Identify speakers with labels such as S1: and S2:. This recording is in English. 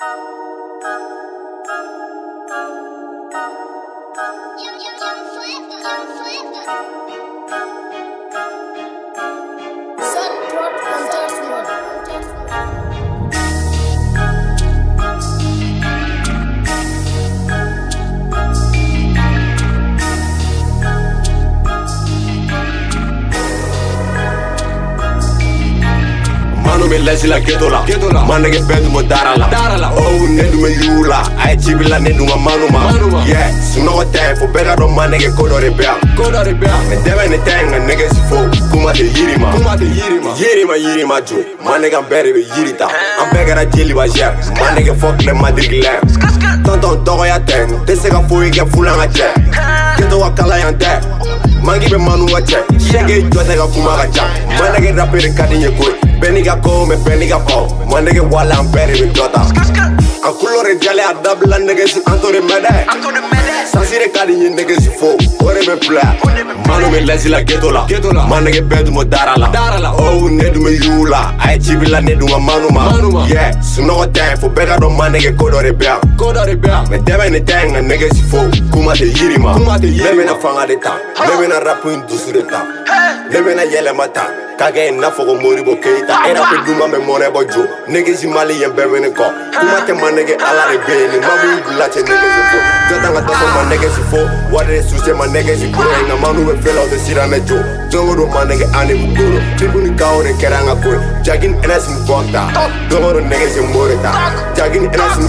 S1: Young, young, young, flip, young, flip. Bɛ lasi la. Ghetto la. Ma nɛgɛ bɛɛ dun bɔ dara la. Oh ne dun bɛ yugu la a ye cibi la ne dun ka manu ma yeah sunɔgɔ tɛ fo bɛɛ ka dɔn ma nɛgɛ ko dɔ de bɛ yan mɛ dɛbɛ ne tɛ nka nɛgɛ si fo. Kuma tɛ yiri ma yiri ma yiri ma jo. Ma nɛgɛ bɛɛ de bɛ yiri ta an bɛɛ kɛra jeliba zɛ ma nɛgɛ fɔ tilɛ madrigi lɛ tɔntɔn dɔgɔya tɛ n tɛ se ka foyi kɛ fulan ka cɛ ghetto ka kala yan tɛ mangi bɛ manu ka cɛ sɛgɛ jɔ tɛ ka kuma ka ca ma nɛgɛ rapere ka di n ye koyi bɛɛ n'i ka ko mɛ bɛɛ n'i ka baw ma nɛgɛ wala an bɛɛ de bɛ dɔ ta an kulo de jalen a dabila nɛgɛsi an to de mɛ dɛ ka di n ye nɛgɛsi fo o de bɛ bila manu bɛ lɛsi la ghetto la ma nɛgɛ bɛɛ bɔ dara la oh ne dun bɛ yugu la a ye cibi la ne dun ka manu ma yeah sunɔgɔ tɛ fo bɛɛ ka dɔn ma nɛgɛ ko dɔ de bɛ yan mɛ dɛbɛ ne tɛ nka nɛgɛsi fo kuma tɛ yiri ma. ne bɛna fanga de ta. Ne bɛna rapu in dusu de ta. Ne bɛna yɛlɛma ta k'a kɛ i n'a fɔ ko moribo keyita e rapu duman bɛ mɔnɛ bɔ jo. Negesi mali yɛn bɛɛ bɛ ne kɔ kuma tɛ ma nɛgɛ ala de bɛ yen nin ma b'i bila cɛ negesi fo jɔ tan ka dɔfɔ ma nɛgɛsi fo wari de suse ma nɛgɛsi kuro ye nka manu bɛ fɛn la o tɛ siran ne jo don o don ma nɛgɛ an de b'u bolo tribu ni kawo de kɛra an ka ko ye jagin ns ni fɔta don o don nɛgɛsi mori ta jagin ns ni